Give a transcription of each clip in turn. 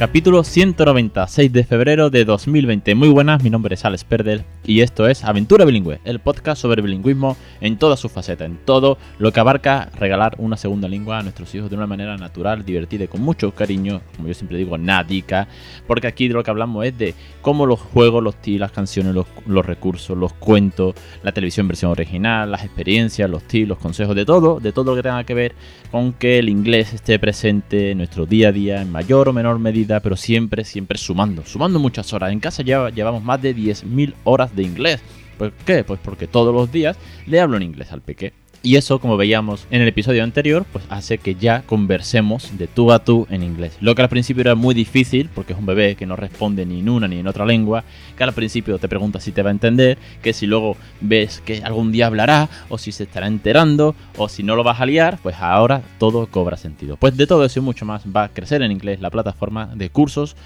Capítulo 196 de febrero de 2020. Muy buenas, mi nombre es Alex Perder y esto es Aventura Bilingüe, el podcast sobre bilingüismo en toda su faceta, en todo lo que abarca regalar una segunda lengua a nuestros hijos de una manera natural, divertida y con mucho cariño, como yo siempre digo, nadica, porque aquí de lo que hablamos es de cómo los juegos, los tips, las canciones, los, los recursos, los cuentos, la televisión versión original, las experiencias, los tips, los consejos, de todo, de todo lo que tenga que ver con que el inglés esté presente en nuestro día a día en mayor o menor medida pero siempre, siempre sumando, sumando muchas horas. En casa ya llevamos más de 10.000 horas de inglés. ¿Por qué? Pues porque todos los días le hablo en inglés al peque. Y eso, como veíamos en el episodio anterior, pues hace que ya conversemos de tú a tú en inglés. Lo que al principio era muy difícil, porque es un bebé que no responde ni en una ni en otra lengua, que al principio te pregunta si te va a entender, que si luego ves que algún día hablará, o si se estará enterando, o si no lo vas a liar, pues ahora todo cobra sentido. Pues de todo eso y mucho más va a crecer en inglés la plataforma de cursos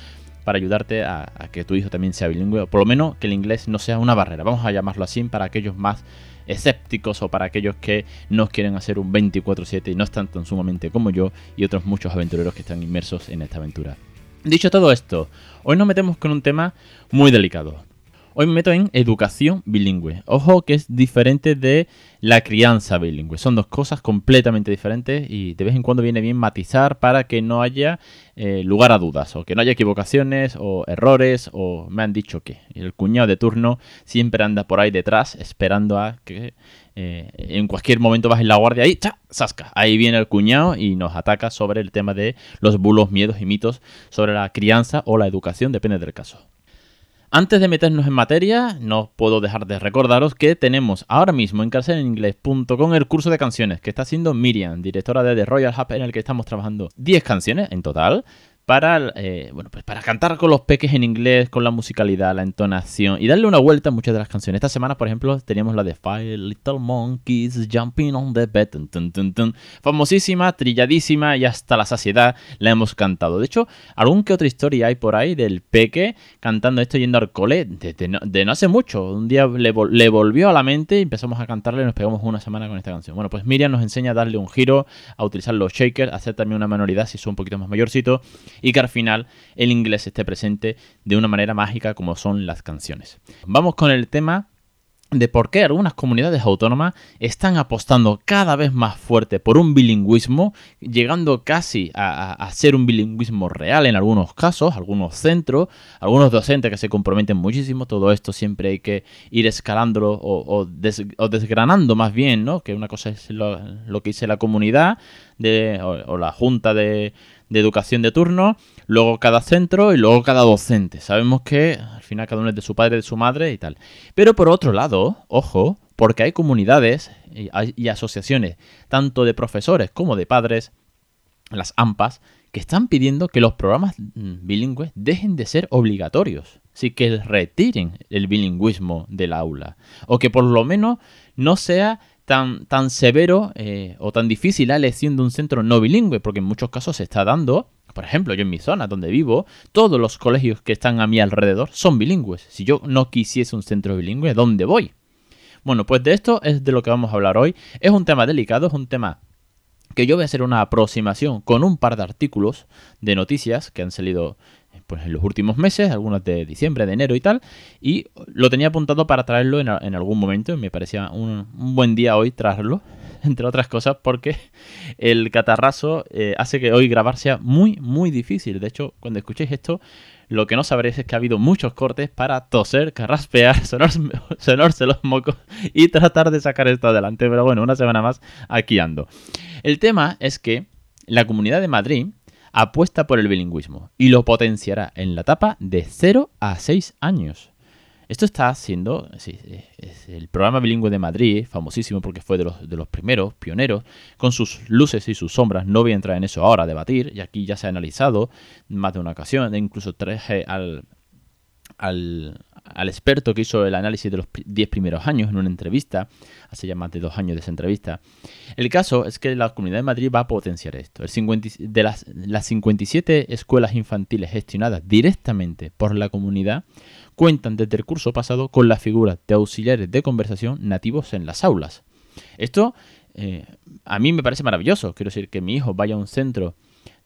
para ayudarte a, a que tu hijo también sea bilingüe, o por lo menos que el inglés no sea una barrera. Vamos a llamarlo así para aquellos más escépticos o para aquellos que no quieren hacer un 24/7 y no están tan sumamente como yo y otros muchos aventureros que están inmersos en esta aventura. Dicho todo esto, hoy nos metemos con un tema muy delicado. Hoy me meto en educación bilingüe. Ojo que es diferente de la crianza bilingüe. Son dos cosas completamente diferentes y de vez en cuando viene bien matizar para que no haya eh, lugar a dudas o que no haya equivocaciones o errores o me han dicho que el cuñado de turno siempre anda por ahí detrás esperando a que eh, en cualquier momento baje la guardia y ¡cha! ¡Sasca! Ahí viene el cuñado y nos ataca sobre el tema de los bulos, miedos y mitos sobre la crianza o la educación, depende del caso. Antes de meternos en materia, no puedo dejar de recordaros que tenemos ahora mismo en carcelinglés.com el curso de canciones que está haciendo Miriam, directora de The Royal Hub, en el que estamos trabajando 10 canciones en total para, eh, bueno, pues para cantar con los peques en inglés, con la musicalidad, la entonación y darle una vuelta a muchas de las canciones. Esta semana, por ejemplo, teníamos la de Five Little Monkeys Jumping on the Bed. Famosísima, trilladísima y hasta la saciedad la hemos cantado. De hecho, algún que otra historia hay por ahí del peque cantando esto yendo al cole de, no, hace mucho. Un día le, volvió a la mente y empezamos a cantarle y nos pegamos una semana con esta canción. Bueno, pues Miriam nos enseña a darle un giro, a utilizar los shakers, a hacer también una menoridad si son un poquito más mayorcito y que al final el inglés esté presente de una manera mágica como son las canciones. Vamos con el tema de por qué algunas comunidades autónomas están apostando cada vez más fuerte por un bilingüismo, llegando casi a, ser un bilingüismo real en algunos casos, algunos centros, algunos docentes que se comprometen muchísimo. Todo esto siempre hay que ir escalándolo o, desgranando más bien, ¿no? Que una cosa es lo, que dice la comunidad de, o la junta de, de educación de turno, luego cada centro y luego cada docente. Sabemos que al final cada uno es de su padre, de su madre y tal. Pero por otro lado, ojo, porque hay comunidades y, asociaciones, tanto de profesores como de padres, las AMPAs, que están pidiendo que los programas mm, bilingües dejen de ser obligatorios. Así que retiren el bilingüismo del aula. O que por lo menos no sea tan, tan severo eh, o tan difícil la elección de un centro no bilingüe, porque en muchos casos se está dando, por ejemplo, yo en mi zona donde vivo, todos los colegios que están a mi alrededor son bilingües. Si yo no quisiese un centro bilingüe, ¿dónde voy? Bueno, pues de esto es de lo que vamos a hablar hoy. Es un tema delicado, es un tema que yo voy a hacer una aproximación con un par de artículos de noticias que han salido pues, en los últimos meses, algunos de diciembre, de enero y tal, y lo tenía apuntado para traerlo en, algún momento, me parecía un, buen día hoy traerlo, entre otras cosas, porque el catarrazo eh, hace que hoy grabar sea muy, muy difícil. De hecho, cuando escuchéis esto, lo que no sabréis es que ha habido muchos cortes para toser, carraspear, sonarse los mocos y tratar de sacar esto adelante. Pero bueno, una semana más aquí ando. El tema es que la Comunidad de Madrid apuesta por el bilingüismo y lo potenciará en la etapa de 0 a 6 años. Esto está haciendo, el programa bilingüe de Madrid, famosísimo porque fue de los, de los primeros, pioneros, con sus luces y sus sombras. No voy a entrar en eso ahora a debatir, y aquí ya se ha analizado más de una ocasión, e incluso traje al, al, al experto que hizo el análisis de los 10 primeros años en una entrevista, hace ya más de dos años de esa entrevista. El caso es que la Comunidad de Madrid va a potenciar esto. El 50, de las, las 57 escuelas infantiles gestionadas directamente por la comunidad cuentan desde el curso pasado con la figura de auxiliares de conversación nativos en las aulas. Esto eh, a mí me parece maravilloso. Quiero decir que mi hijo vaya a un centro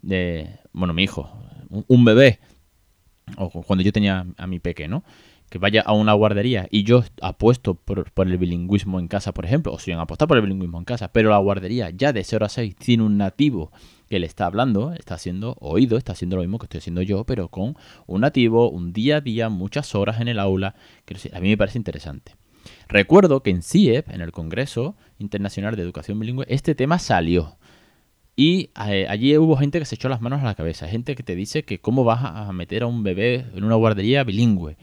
de, bueno, mi hijo, un, bebé, o cuando yo tenía a mi peque, ¿no? Que vaya a una guardería y yo apuesto por, el bilingüismo en casa, por ejemplo, o si han apostado por el bilingüismo en casa, pero la guardería ya de 0 a 6 tiene un nativo que le está hablando, está haciendo oído, está haciendo lo mismo que estoy haciendo yo, pero con un nativo, un día a día, muchas horas en el aula. a mí me parece interesante. Recuerdo que en CIEP, en el Congreso Internacional de Educación Bilingüe, este tema salió. Y eh, allí hubo gente que se echó las manos a la cabeza, gente que te dice que cómo vas a meter a un bebé en una guardería bilingüe.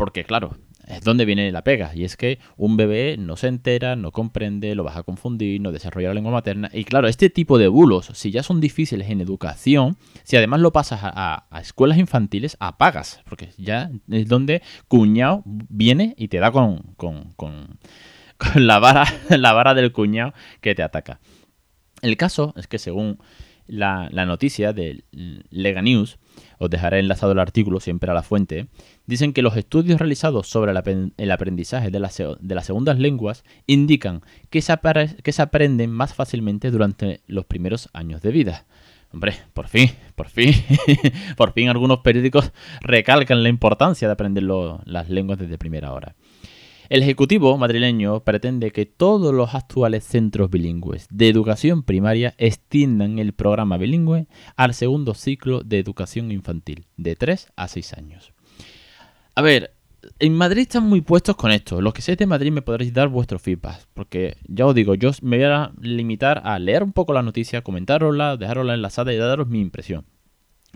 Porque claro, es donde viene la pega. Y es que un bebé no se entera, no comprende, lo vas a confundir, no desarrolla la lengua materna. Y claro, este tipo de bulos, si ya son difíciles en educación, si además lo pasas a, escuelas infantiles, apagas. Porque ya es donde cuñado viene y te da con, con, con, la, vara, la vara del cuñado que te ataca. El caso es que según la, noticia de Lega News, os dejaré enlazado el artículo siempre a la fuente, dicen que los estudios realizados sobre el aprendizaje de, las segundas lenguas indican que se, que se aprenden más fácilmente durante los primeros años de vida. Hombre, por fin, por fin, por fin algunos periódicos recalcan la importancia de aprender las lenguas desde primera hora. El Ejecutivo madrileño pretende que todos los actuales centros bilingües de educación primaria extiendan el programa bilingüe al segundo ciclo de educación infantil, de 3 a 6 años. A ver, en Madrid están muy puestos con esto. Los que seáis de Madrid me podréis dar vuestro feedback. Porque ya os digo, yo me voy a limitar a leer un poco la noticia, comentárosla, dejarosla enlazada y daros mi impresión.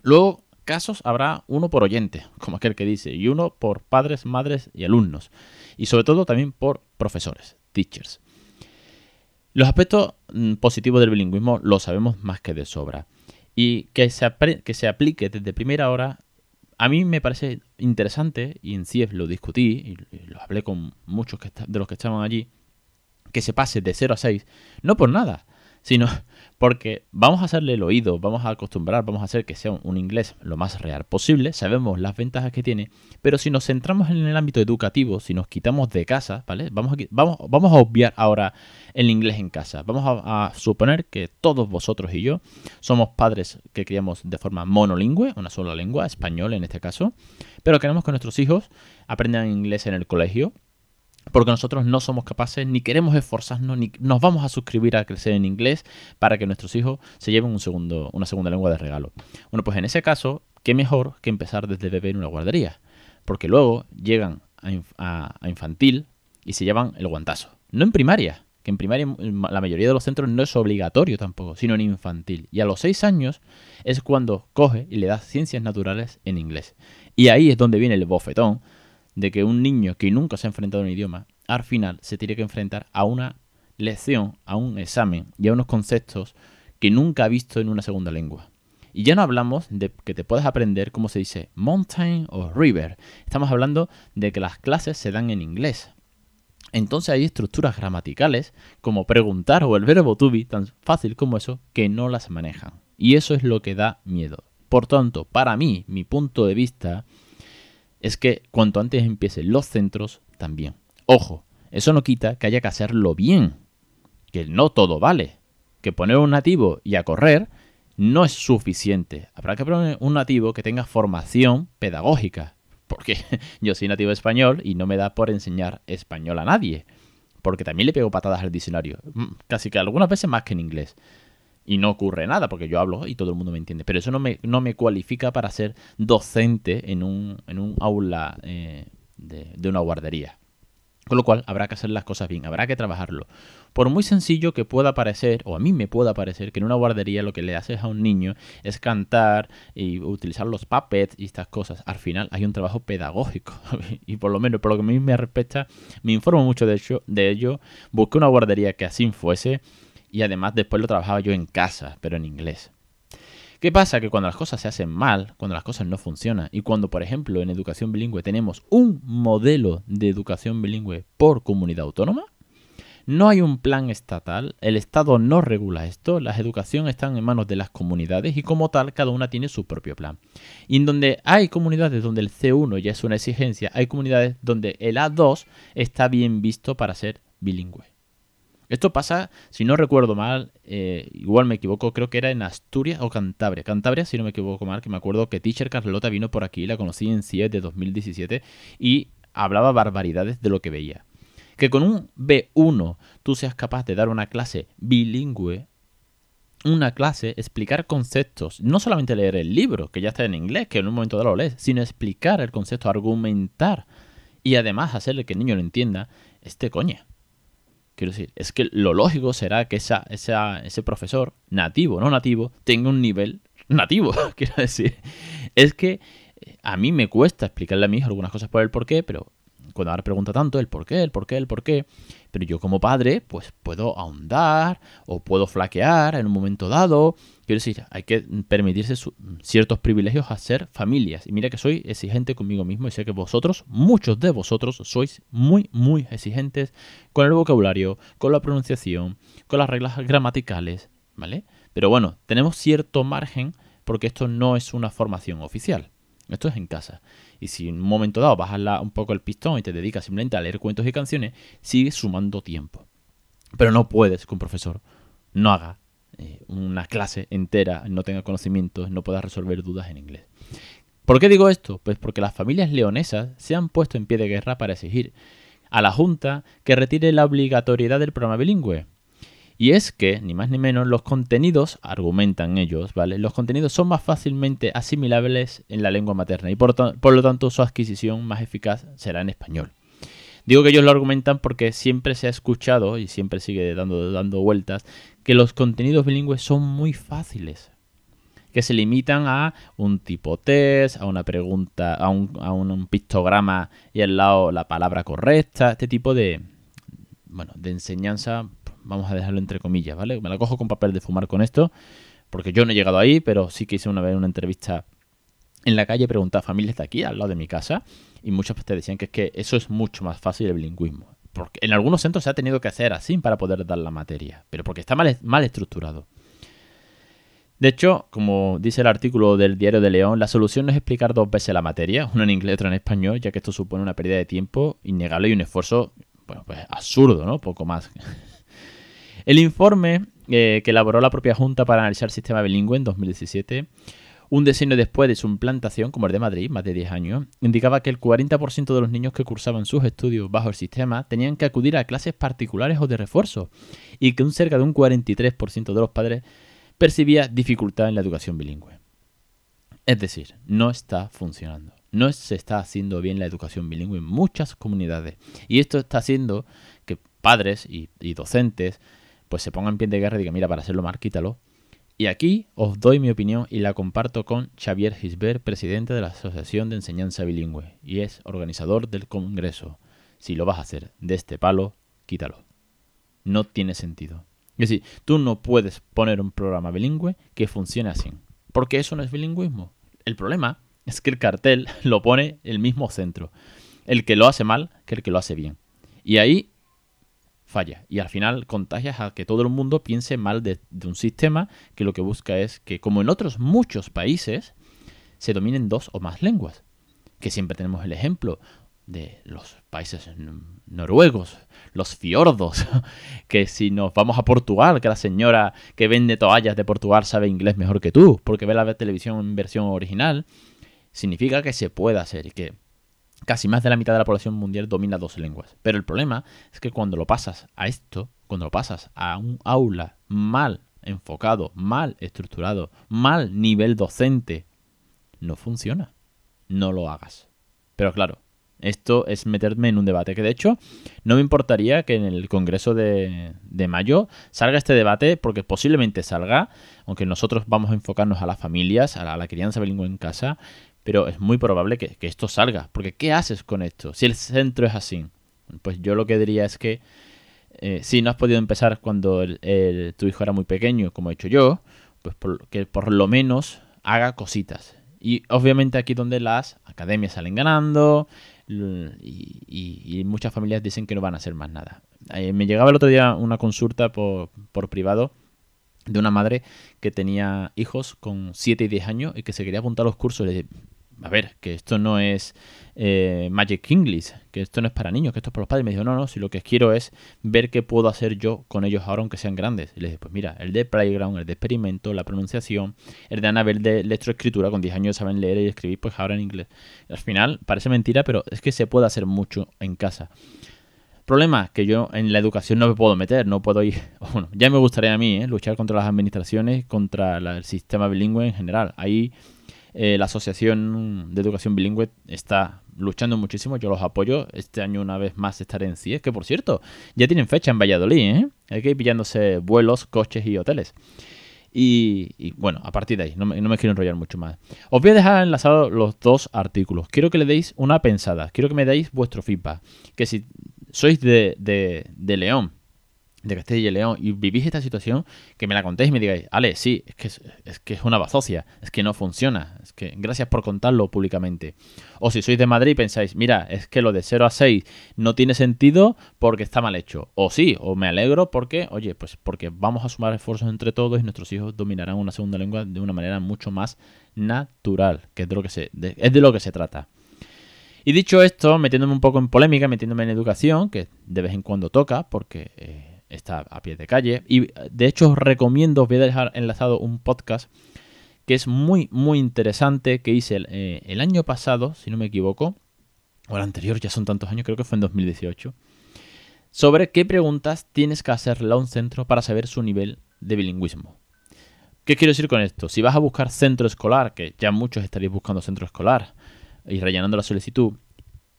Luego, casos habrá uno por oyente, como aquel que dice, y uno por padres, madres y alumnos y sobre todo también por profesores, teachers. Los aspectos mm, positivos del bilingüismo lo sabemos más que de sobra. Y que se, que se aplique desde primera hora, a mí me parece interesante, y en CIEF lo discutí, y lo hablé con muchos de los que estaban allí, que se pase de 0 a 6, no por nada, sino porque vamos a hacerle el oído, vamos a acostumbrar, vamos a hacer que sea un inglés lo más real posible, sabemos las ventajas que tiene, pero si nos centramos en el ámbito educativo, si nos quitamos de casa, ¿vale? Vamos a, a obviar ahora el inglés en casa. Vamos a, suponer que todos vosotros y yo somos padres que criamos de forma monolingüe, una sola lengua, español en este caso, pero queremos que nuestros hijos aprendan inglés en el colegio porque nosotros no somos capaces ni queremos esforzarnos ni nos vamos a suscribir a crecer en inglés para que nuestros hijos se lleven una segunda lengua de regalo. Bueno, pues en ese caso, qué mejor que empezar desde bebé en una guardería, porque luego llegan a, infantil y se llevan el guantazo. No en primaria, que en primaria la mayoría de los centros no es obligatorio tampoco, sino en infantil. Y a los seis años es cuando coge y le da ciencias naturales en inglés. Y ahí es donde viene el bofetón de que un niño que nunca se ha enfrentado a un idioma, al final se tiene que enfrentar a una lección, a un examen y a unos conceptos que nunca ha visto en una segunda lengua. Y ya no hablamos de que te puedas aprender cómo se dice mountain o river. Estamos hablando de que las clases se dan en inglés. Entonces hay estructuras gramaticales como preguntar o el verbo to be tan fácil como eso que no las manejan. Y eso es lo que da miedo. Por tanto, para mí, mi punto de vista es que cuanto antes empiecen los centros, también. Ojo, eso no quita que haya que hacerlo bien, que no todo vale, que poner un nativo y a correr no es suficiente. Habrá que poner un nativo que tenga formación pedagógica, porque yo soy nativo español y no me da por enseñar español a nadie, porque también le pego patadas al diccionario, mm, casi que algunas veces más que en inglés y no ocurre nada porque yo hablo y todo el mundo me entiende. Pero eso no me, no me cualifica para ser docente en un, en un aula eh, de, una guardería. Con lo cual habrá que hacer las cosas bien, habrá que trabajarlo. Por muy sencillo que pueda parecer, o a mí me pueda parecer, que en una guardería lo que le haces a un niño es cantar y utilizar los puppets y estas cosas. Al final hay un trabajo pedagógico. y por lo menos, por lo que a mí me respecta, me informo mucho de, hecho, de ello. Busqué una guardería que así fuese y además después lo trabajaba yo en casa, pero en inglés. ¿Qué pasa? Que cuando las cosas se hacen mal, cuando las cosas no funcionan, y cuando, por ejemplo, en educación bilingüe tenemos un modelo de educación bilingüe por comunidad autónoma, no hay un plan estatal, el Estado no regula esto, las educaciones están en manos de las comunidades y como tal cada una tiene su propio plan. Y en donde hay comunidades donde el C1 ya es una exigencia, hay comunidades donde el A2 está bien visto para ser bilingüe. Esto pasa, si no recuerdo mal, eh, igual me equivoco, creo que era en Asturias o Cantabria. Cantabria, si no me equivoco mal, que me acuerdo que Teacher Carlota vino por aquí, la conocí en CIE de 2017 y hablaba barbaridades de lo que veía. Que con un B1 tú seas capaz de dar una clase bilingüe, una clase, explicar conceptos, no solamente leer el libro, que ya está en inglés, que en un momento dado lo lees, sino explicar el concepto, argumentar y además hacerle que el niño lo entienda, este coña. Quiero decir, es que lo lógico será que ese profesor, nativo o no nativo, tenga un nivel nativo. Quiero decir, es que eh, a mí me cuesta explicarle a mi hijo algunas cosas por el porqué, pero cuando ahora pregunta tanto el por qué, el por qué, el por qué, pero yo como padre pues puedo ahondar o puedo flaquear en un momento dado. Quiero decir, hay que permitirse ciertos privilegios a ser familias. Y mira que soy exigente conmigo mismo y sé que vosotros, muchos de vosotros, sois muy, muy exigentes con el vocabulario, con la pronunciación, con las reglas gramaticales, ¿vale? Pero bueno, tenemos cierto margen porque esto no es una formación oficial. Esto es en casa. Y si en un momento dado bajas un poco el pistón y te dedicas simplemente a leer cuentos y canciones, sigues sumando tiempo. Pero no puedes que un profesor no haga eh, una clase entera, no tenga conocimientos, no pueda resolver dudas en inglés. ¿Por qué digo esto? Pues porque las familias leonesas se han puesto en pie de guerra para exigir a la Junta que retire la obligatoriedad del programa bilingüe. Y es que, ni más ni menos, los contenidos, argumentan ellos, ¿vale? Los contenidos son más fácilmente asimilables en la lengua materna y por, lo tanto su adquisición más eficaz será en español. Digo que ellos lo argumentan porque siempre se ha escuchado y siempre sigue dando, dando vueltas que los contenidos bilingües son muy fáciles, que se limitan a un tipo test, a una pregunta, a un, a un pictograma y al lado la palabra correcta, este tipo de, bueno, de enseñanza Vamos a dejarlo entre comillas, ¿vale? Me la cojo con papel de fumar con esto, porque yo no he llegado ahí, pero sí que hice una vez una entrevista en la calle, preguntaba a familias de aquí, al lado de mi casa, y muchos te decían que es que eso es mucho más fácil el bilingüismo. Porque en algunos centros se ha tenido que hacer así para poder dar la materia, pero porque está mal, mal estructurado. De hecho, como dice el artículo del Diario de León, la solución no es explicar dos veces la materia, una en inglés y otra en español, ya que esto supone una pérdida de tiempo innegable y un esfuerzo bueno, pues absurdo, ¿no? Poco más. El informe eh, que elaboró la propia Junta para analizar el sistema bilingüe en 2017, un diseño después de su implantación, como el de Madrid, más de 10 años, indicaba que el 40% de los niños que cursaban sus estudios bajo el sistema tenían que acudir a clases particulares o de refuerzo, y que un cerca de un 43% de los padres percibía dificultad en la educación bilingüe. Es decir, no está funcionando. No se está haciendo bien la educación bilingüe en muchas comunidades. Y esto está haciendo que padres y docentes pues se ponga en pie de guerra y diga, mira, para hacerlo más, quítalo. Y aquí os doy mi opinión y la comparto con Xavier Gisbert, presidente de la Asociación de Enseñanza Bilingüe, y es organizador del Congreso. Si lo vas a hacer de este palo, quítalo. No tiene sentido. Es decir, tú no puedes poner un programa bilingüe que funcione así, porque eso no es bilingüismo. El problema es que el cartel lo pone el mismo centro, el que lo hace mal que el que lo hace bien. Y ahí falla. Y al final contagias a que todo el mundo piense mal de, un sistema que lo que busca es que, como en otros muchos países, se dominen dos o más lenguas. Que siempre tenemos el ejemplo de los países noruegos, los fiordos, que si nos vamos a Portugal, que la señora que vende toallas de Portugal sabe inglés mejor que tú, porque ve la televisión en versión original, significa que se puede hacer y que casi más de la mitad de la población mundial domina dos lenguas. Pero el problema es que cuando lo pasas a esto, cuando lo pasas a un aula mal enfocado, mal estructurado, mal nivel docente, no funciona. No lo hagas. Pero claro, esto es meterme en un debate que de hecho no me importaría que en el Congreso de, mayo salga este debate porque posiblemente salga, aunque nosotros vamos a enfocarnos a las familias, a la, a la crianza bilingüe en casa, pero es muy probable que, esto salga. Porque ¿qué haces con esto? Si el centro es así. Pues yo lo que diría es que eh, si no has podido empezar cuando tu hijo era muy pequeño, como he hecho yo, pues que por lo menos haga cositas. Y obviamente aquí donde las academias salen ganando y, muchas familias dicen que no van a hacer más nada. Eh, me llegaba el otro día una consulta por, por privado de una madre que tenía hijos con 7 y 10 años y que se quería apuntar a los cursos. A ver, que esto no es eh, Magic English, que esto no es para niños, que esto es para los padres. Y me dijo, no, no, si lo que quiero es ver qué puedo hacer yo con ellos ahora, aunque sean grandes. Y le dije, pues mira, el de Playground, el de Experimento, la pronunciación, el de Anabel de lectoescritura, con 10 años saben leer y escribir, pues ahora en inglés. al final, parece mentira, pero es que se puede hacer mucho en casa. Problema que yo en la educación no me puedo meter, no puedo ir. Bueno, ya me gustaría a mí ¿eh? luchar contra las administraciones, contra el sistema bilingüe en general. Ahí eh, la Asociación de Educación Bilingüe está luchando muchísimo, yo los apoyo. Este año una vez más estaré en CIES, que por cierto, ya tienen fecha en Valladolid, ¿eh? Hay que ir pillándose vuelos, coches y hoteles. Y, bueno, a partir de ahí, no me, quiero enrollar mucho más. Os voy a dejar enlazados los dos artículos. Quiero que le deis una pensada, quiero que me deis vuestro feedback. Que si sois de, de, de León, de Castilla y León y vivís esta situación, que me la contéis y me digáis, Ale, sí, es que es, que es una bazocia, es que no funciona, es que gracias por contarlo públicamente. O si sois de Madrid y pensáis, mira, es que lo de 0 a 6 no tiene sentido porque está mal hecho. O sí, o me alegro porque, oye, pues porque vamos a sumar esfuerzos entre todos y nuestros hijos dominarán una segunda lengua de una manera mucho más natural, que es de lo que se, es de lo que se trata. Y dicho esto, metiéndome un poco en polémica, metiéndome en educación, que de vez en cuando toca, porque... Eh, está a pie de calle. Y de hecho os recomiendo, os voy a dejar enlazado un podcast que es muy, muy interesante, que hice eh, el, año pasado, si no me equivoco, o el anterior, ya son tantos años, creo que fue en 2018, sobre qué preguntas tienes que hacerle a un centro para saber su nivel de bilingüismo. ¿Qué quiero decir con esto? Si vas a buscar centro escolar, que ya muchos estaréis buscando centro escolar y rellenando la solicitud,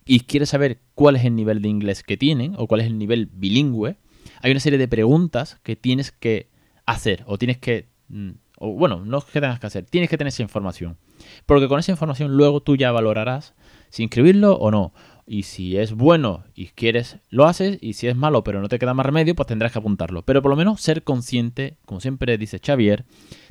y quieres saber cuál es el nivel de inglés que tienen o cuál es el nivel bilingüe, hay una serie de preguntas que tienes que hacer o tienes que... Mm, o bueno, no es que tengas que hacer, tienes que tener esa información. Porque con esa información luego tú ya valorarás si inscribirlo o no. Y si es bueno y quieres, lo haces. Y si es malo pero no te queda más remedio, pues tendrás que apuntarlo. Pero por lo menos ser consciente, como siempre dice Xavier,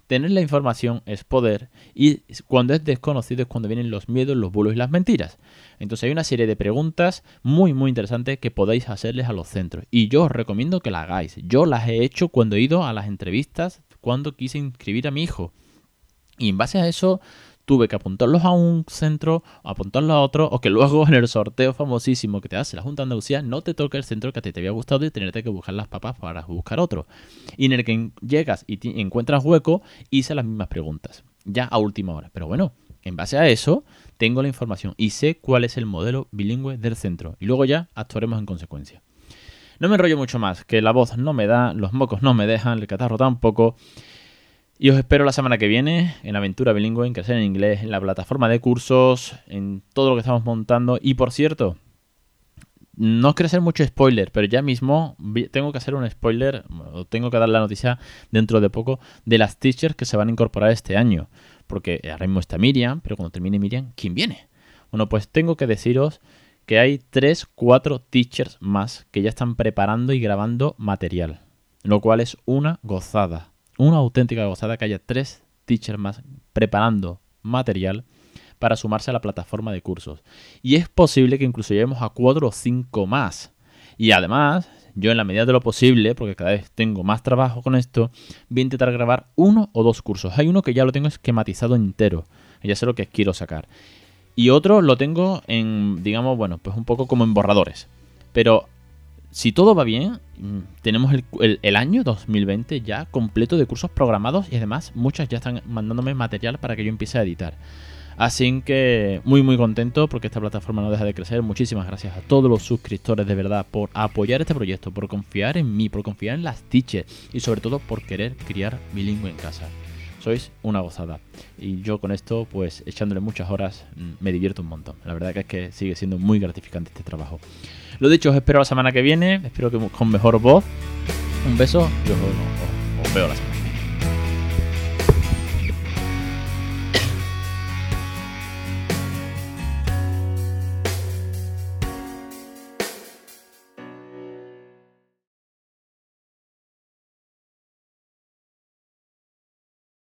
Tener la información es poder y cuando es desconocido es cuando vienen los miedos, los bulos y las mentiras. Entonces hay una serie de preguntas muy muy interesantes que podéis hacerles a los centros y yo os recomiendo que las hagáis. Yo las he hecho cuando he ido a las entrevistas, cuando quise inscribir a mi hijo. Y en base a eso tuve que apuntarlos a un centro, apuntarlos a otro, o que luego en el sorteo famosísimo que te hace la Junta de Andalucía no te toque el centro que a ti te había gustado y tenerte que buscar las papas para buscar otro. Y en el que llegas y encuentras hueco, hice las mismas preguntas, ya a última hora. Pero bueno, en base a eso, tengo la información y sé cuál es el modelo bilingüe del centro. Y luego ya actuaremos en consecuencia. No me enrollo mucho más, que la voz no me da, los mocos no me dejan, el catarro tampoco. Y os espero la semana que viene en Aventura Bilingüe, en Crecer en Inglés, en la plataforma de cursos, en todo lo que estamos montando. Y por cierto, no os quiero hacer mucho spoiler, pero ya mismo tengo que hacer un spoiler, o tengo que dar la noticia dentro de poco, de las teachers que se van a incorporar este año. Porque ahora mismo está Miriam, pero cuando termine Miriam, ¿quién viene? Bueno, pues tengo que deciros que hay 3, 4 teachers más que ya están preparando y grabando material. Lo cual es una gozada una auténtica gozada que haya tres teachers más preparando material para sumarse a la plataforma de cursos. Y es posible que incluso lleguemos a cuatro o cinco más. Y además, yo en la medida de lo posible, porque cada vez tengo más trabajo con esto, voy a intentar grabar uno o dos cursos. Hay uno que ya lo tengo esquematizado entero. Ya sé lo que quiero sacar. Y otro lo tengo en, digamos, bueno, pues un poco como en borradores. Pero si todo va bien, mm, tenemos el, año 2020 ya completo de cursos programados y además muchas ya están mandándome material para que yo empiece a editar. Así que muy muy contento porque esta plataforma no deja de crecer. Muchísimas gracias a todos los suscriptores de verdad por apoyar este proyecto, por confiar en mí, por confiar en las teachers y sobre todo por querer criar bilingüe en casa. Sois una gozada. Y yo con esto, pues echándole muchas horas, mm, me divierto un montón. La verdad que es que sigue siendo muy gratificante este trabajo. Lo dicho, os espero la semana que viene. Espero que con mejor voz. Un beso y os, veo la semana.